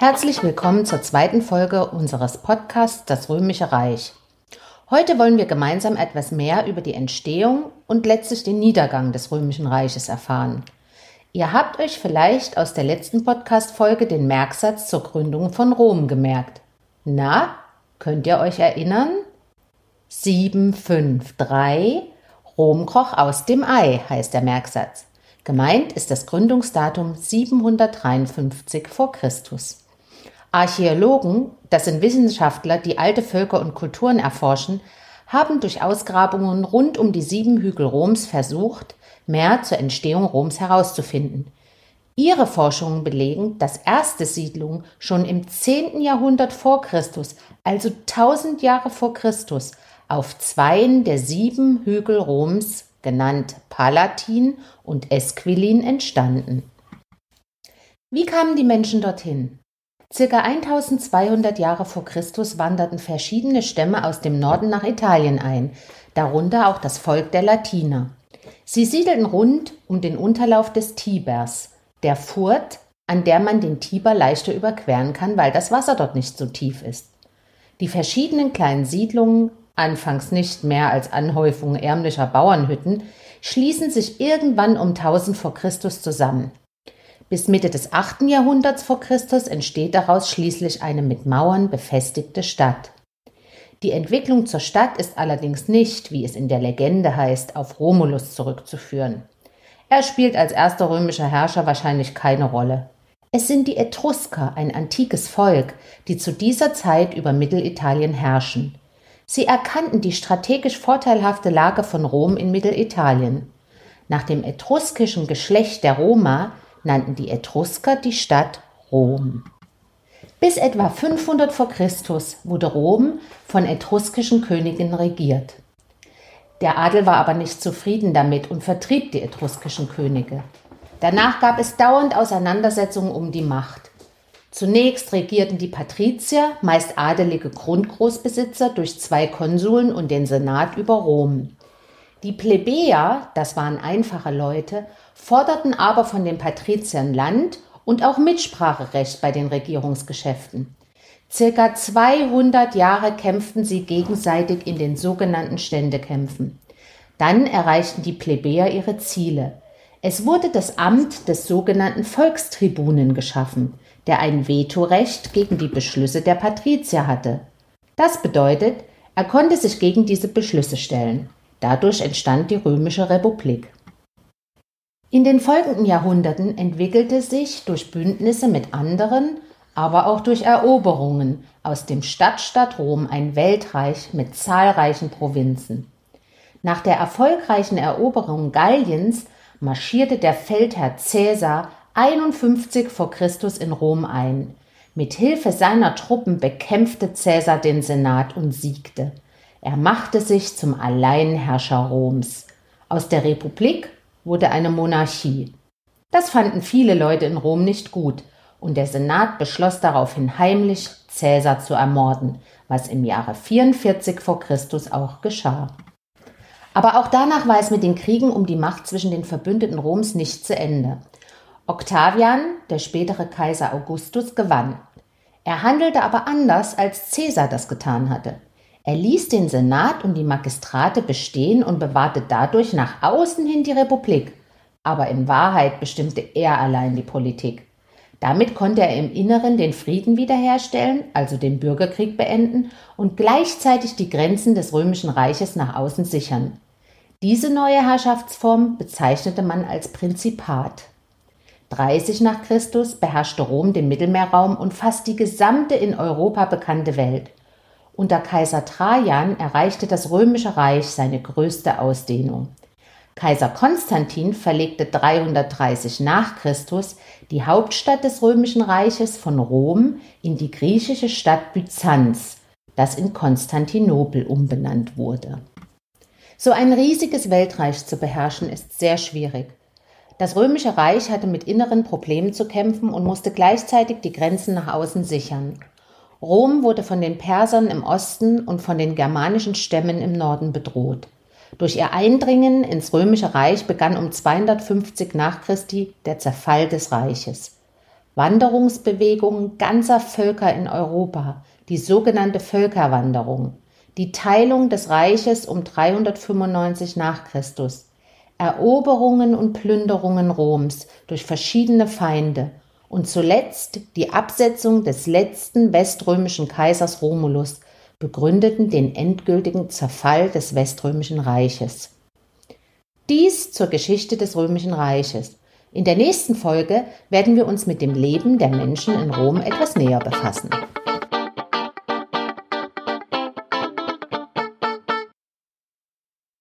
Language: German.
Herzlich willkommen zur zweiten Folge unseres Podcasts Das Römische Reich. Heute wollen wir gemeinsam etwas mehr über die Entstehung und letztlich den Niedergang des Römischen Reiches erfahren. Ihr habt euch vielleicht aus der letzten Podcast-Folge den Merksatz zur Gründung von Rom gemerkt. Na, könnt ihr euch erinnern? 753 Rom kroch aus dem Ei heißt der Merksatz. Gemeint ist das Gründungsdatum 753 vor Christus. Archäologen, das sind Wissenschaftler, die alte Völker und Kulturen erforschen, haben durch Ausgrabungen rund um die sieben Hügel Roms versucht, mehr zur Entstehung Roms herauszufinden. Ihre Forschungen belegen, dass erste Siedlungen schon im 10. Jahrhundert vor Christus, also 1000 Jahre vor Christus, auf zweien der sieben Hügel Roms, genannt Palatin und Esquilin, entstanden. Wie kamen die Menschen dorthin? Circa 1200 Jahre vor Christus wanderten verschiedene Stämme aus dem Norden nach Italien ein, darunter auch das Volk der Latiner. Sie siedelten rund um den Unterlauf des Tibers, der Furt, an der man den Tiber leichter überqueren kann, weil das Wasser dort nicht so tief ist. Die verschiedenen kleinen Siedlungen, anfangs nicht mehr als Anhäufungen ärmlicher Bauernhütten, schließen sich irgendwann um 1000 vor Christus zusammen. Bis Mitte des 8. Jahrhunderts vor Christus entsteht daraus schließlich eine mit Mauern befestigte Stadt. Die Entwicklung zur Stadt ist allerdings nicht, wie es in der Legende heißt, auf Romulus zurückzuführen. Er spielt als erster römischer Herrscher wahrscheinlich keine Rolle. Es sind die Etrusker, ein antikes Volk, die zu dieser Zeit über Mittelitalien herrschen. Sie erkannten die strategisch vorteilhafte Lage von Rom in Mittelitalien. Nach dem etruskischen Geschlecht der Roma nannten die Etrusker die Stadt Rom. Bis etwa 500 vor Christus wurde Rom von etruskischen Königen regiert. Der Adel war aber nicht zufrieden damit und vertrieb die etruskischen Könige. Danach gab es dauernd Auseinandersetzungen um die Macht. Zunächst regierten die Patrizier, meist adelige Grundgroßbesitzer, durch zwei Konsuln und den Senat über Rom. Die Plebejer, das waren einfache Leute, forderten aber von den Patriziern Land und auch Mitspracherecht bei den Regierungsgeschäften. Circa 200 Jahre kämpften sie gegenseitig in den sogenannten Ständekämpfen. Dann erreichten die Plebejer ihre Ziele. Es wurde das Amt des sogenannten Volkstribunen geschaffen, der ein Vetorecht gegen die Beschlüsse der Patrizier hatte. Das bedeutet, er konnte sich gegen diese Beschlüsse stellen. Dadurch entstand die Römische Republik. In den folgenden Jahrhunderten entwickelte sich durch Bündnisse mit anderen, aber auch durch Eroberungen aus dem Stadtstaat Rom ein Weltreich mit zahlreichen Provinzen. Nach der erfolgreichen Eroberung Galliens marschierte der Feldherr Caesar 51 vor Christus in Rom ein. Mit Hilfe seiner Truppen bekämpfte Caesar den Senat und siegte. Er machte sich zum Alleinherrscher Roms. Aus der Republik wurde eine Monarchie. Das fanden viele Leute in Rom nicht gut, und der Senat beschloss daraufhin heimlich, Cäsar zu ermorden, was im Jahre 44 vor Christus auch geschah. Aber auch danach war es mit den Kriegen um die Macht zwischen den Verbündeten Roms nicht zu Ende. Octavian, der spätere Kaiser Augustus, gewann. Er handelte aber anders, als Cäsar das getan hatte. Er ließ den Senat und die Magistrate bestehen und bewahrte dadurch nach außen hin die Republik. Aber in Wahrheit bestimmte er allein die Politik. Damit konnte er im Inneren den Frieden wiederherstellen, also den Bürgerkrieg beenden und gleichzeitig die Grenzen des römischen Reiches nach außen sichern. Diese neue Herrschaftsform bezeichnete man als Prinzipat. 30 nach Christus beherrschte Rom den Mittelmeerraum und fast die gesamte in Europa bekannte Welt. Unter Kaiser Trajan erreichte das römische Reich seine größte Ausdehnung. Kaiser Konstantin verlegte 330 nach Christus die Hauptstadt des römischen Reiches von Rom in die griechische Stadt Byzanz, das in Konstantinopel umbenannt wurde. So ein riesiges Weltreich zu beherrschen ist sehr schwierig. Das römische Reich hatte mit inneren Problemen zu kämpfen und musste gleichzeitig die Grenzen nach außen sichern. Rom wurde von den Persern im Osten und von den germanischen Stämmen im Norden bedroht. Durch ihr Eindringen ins römische Reich begann um 250 nach Christi der Zerfall des Reiches. Wanderungsbewegungen ganzer Völker in Europa, die sogenannte Völkerwanderung, die Teilung des Reiches um 395 nach Christus, Eroberungen und Plünderungen Roms durch verschiedene Feinde und zuletzt die Absetzung des letzten weströmischen Kaisers Romulus begründeten den endgültigen Zerfall des weströmischen Reiches. Dies zur Geschichte des römischen Reiches. In der nächsten Folge werden wir uns mit dem Leben der Menschen in Rom etwas näher befassen.